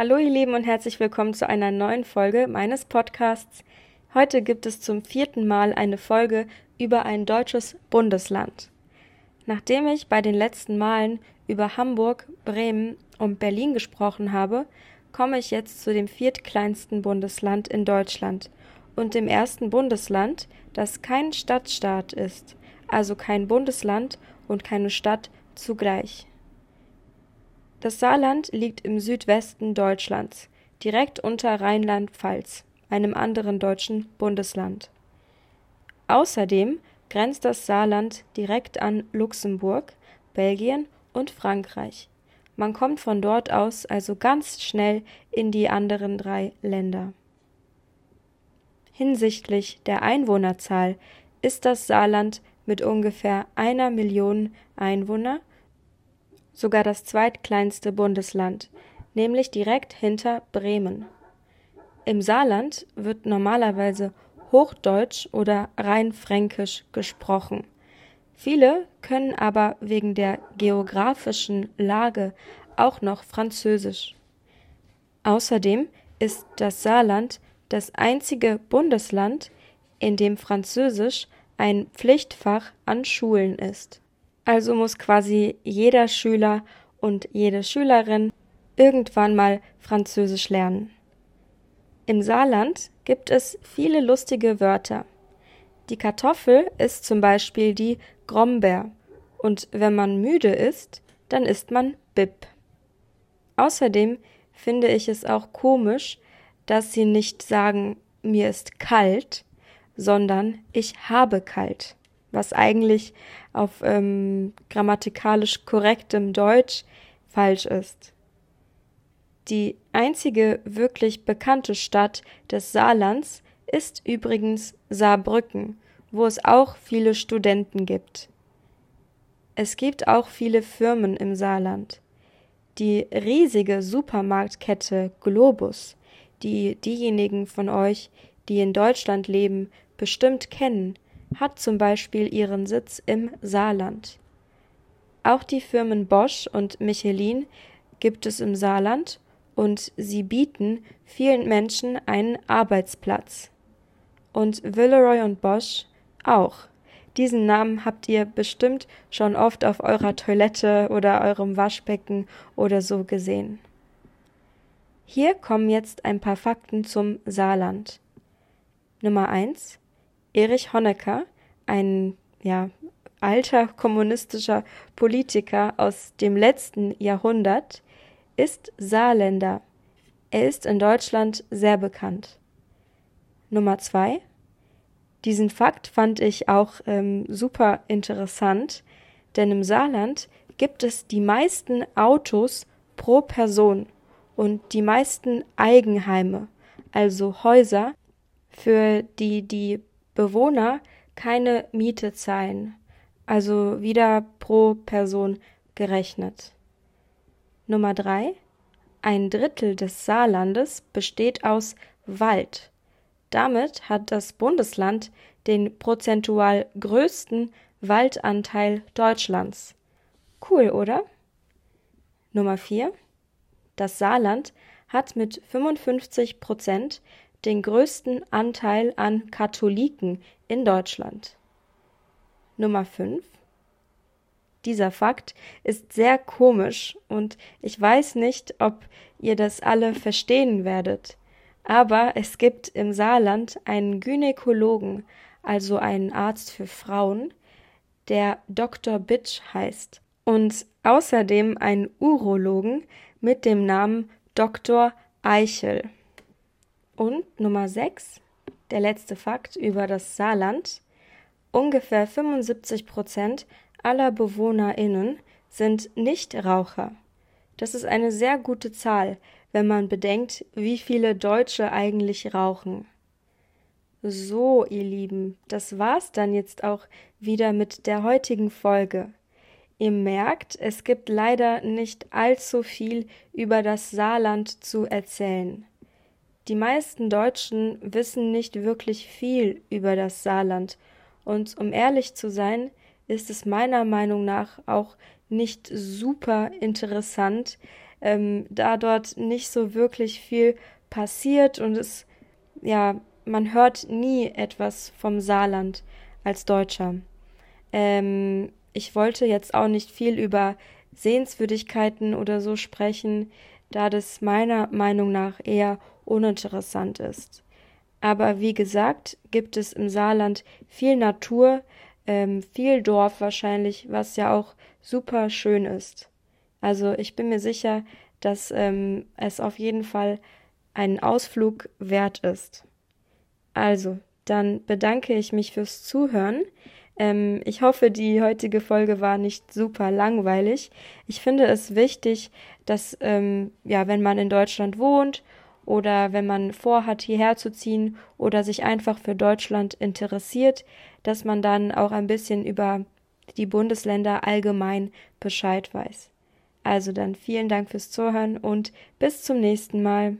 Hallo ihr Lieben und herzlich willkommen zu einer neuen Folge meines Podcasts. Heute gibt es zum vierten Mal eine Folge über ein deutsches Bundesland. Nachdem ich bei den letzten Malen über Hamburg, Bremen und Berlin gesprochen habe, komme ich jetzt zu dem viertkleinsten Bundesland in Deutschland und dem ersten Bundesland, das kein Stadtstaat ist, also kein Bundesland und keine Stadt zugleich. Das Saarland liegt im Südwesten Deutschlands, direkt unter Rheinland-Pfalz, einem anderen deutschen Bundesland. Außerdem grenzt das Saarland direkt an Luxemburg, Belgien und Frankreich. Man kommt von dort aus also ganz schnell in die anderen drei Länder. Hinsichtlich der Einwohnerzahl ist das Saarland mit ungefähr einer Million Einwohner sogar das zweitkleinste Bundesland, nämlich direkt hinter Bremen. Im Saarland wird normalerweise Hochdeutsch oder rein Fränkisch gesprochen. Viele können aber wegen der geografischen Lage auch noch Französisch. Außerdem ist das Saarland das einzige Bundesland, in dem Französisch ein Pflichtfach an Schulen ist. Also muss quasi jeder Schüler und jede Schülerin irgendwann mal Französisch lernen. Im Saarland gibt es viele lustige Wörter. Die Kartoffel ist zum Beispiel die Grombeer und wenn man müde ist, dann ist man Bib. Außerdem finde ich es auch komisch, dass sie nicht sagen, mir ist kalt, sondern ich habe kalt was eigentlich auf ähm, grammatikalisch korrektem Deutsch falsch ist. Die einzige wirklich bekannte Stadt des Saarlands ist übrigens Saarbrücken, wo es auch viele Studenten gibt. Es gibt auch viele Firmen im Saarland. Die riesige Supermarktkette Globus, die diejenigen von euch, die in Deutschland leben, bestimmt kennen, hat zum Beispiel ihren Sitz im Saarland. Auch die Firmen Bosch und Michelin gibt es im Saarland und sie bieten vielen Menschen einen Arbeitsplatz. Und Villeroy und Bosch auch. Diesen Namen habt ihr bestimmt schon oft auf eurer Toilette oder eurem Waschbecken oder so gesehen. Hier kommen jetzt ein paar Fakten zum Saarland. Nummer eins Erich Honecker, ein ja, alter kommunistischer Politiker aus dem letzten Jahrhundert, ist Saarländer. Er ist in Deutschland sehr bekannt. Nummer zwei. Diesen Fakt fand ich auch ähm, super interessant, denn im Saarland gibt es die meisten Autos pro Person und die meisten Eigenheime, also Häuser, für die die Bewohner keine Miete zahlen, also wieder pro Person gerechnet. Nummer drei: Ein Drittel des Saarlandes besteht aus Wald. Damit hat das Bundesland den prozentual größten Waldanteil Deutschlands. Cool, oder? Nummer vier: Das Saarland hat mit 55 Prozent den größten Anteil an Katholiken in Deutschland. Nummer 5. Dieser Fakt ist sehr komisch und ich weiß nicht, ob ihr das alle verstehen werdet. Aber es gibt im Saarland einen Gynäkologen, also einen Arzt für Frauen, der Dr. Bitsch heißt. Und außerdem einen Urologen mit dem Namen Dr. Eichel. Und Nummer 6, der letzte Fakt über das Saarland. Ungefähr 75 Prozent aller BewohnerInnen sind Nichtraucher. Das ist eine sehr gute Zahl, wenn man bedenkt, wie viele Deutsche eigentlich rauchen. So, ihr Lieben, das war's dann jetzt auch wieder mit der heutigen Folge. Ihr merkt, es gibt leider nicht allzu viel über das Saarland zu erzählen. Die meisten Deutschen wissen nicht wirklich viel über das Saarland, und um ehrlich zu sein, ist es meiner Meinung nach auch nicht super interessant, ähm, da dort nicht so wirklich viel passiert und es, ja, man hört nie etwas vom Saarland als Deutscher. Ähm, ich wollte jetzt auch nicht viel über Sehenswürdigkeiten oder so sprechen, da das meiner Meinung nach eher uninteressant ist. Aber wie gesagt, gibt es im Saarland viel Natur, ähm, viel Dorf wahrscheinlich, was ja auch super schön ist. Also ich bin mir sicher, dass ähm, es auf jeden Fall einen Ausflug wert ist. Also, dann bedanke ich mich fürs Zuhören. Ähm, ich hoffe, die heutige Folge war nicht super langweilig. Ich finde es wichtig, dass, ähm, ja, wenn man in Deutschland wohnt oder wenn man vorhat, hierher zu ziehen oder sich einfach für Deutschland interessiert, dass man dann auch ein bisschen über die Bundesländer allgemein Bescheid weiß. Also dann vielen Dank fürs Zuhören und bis zum nächsten Mal.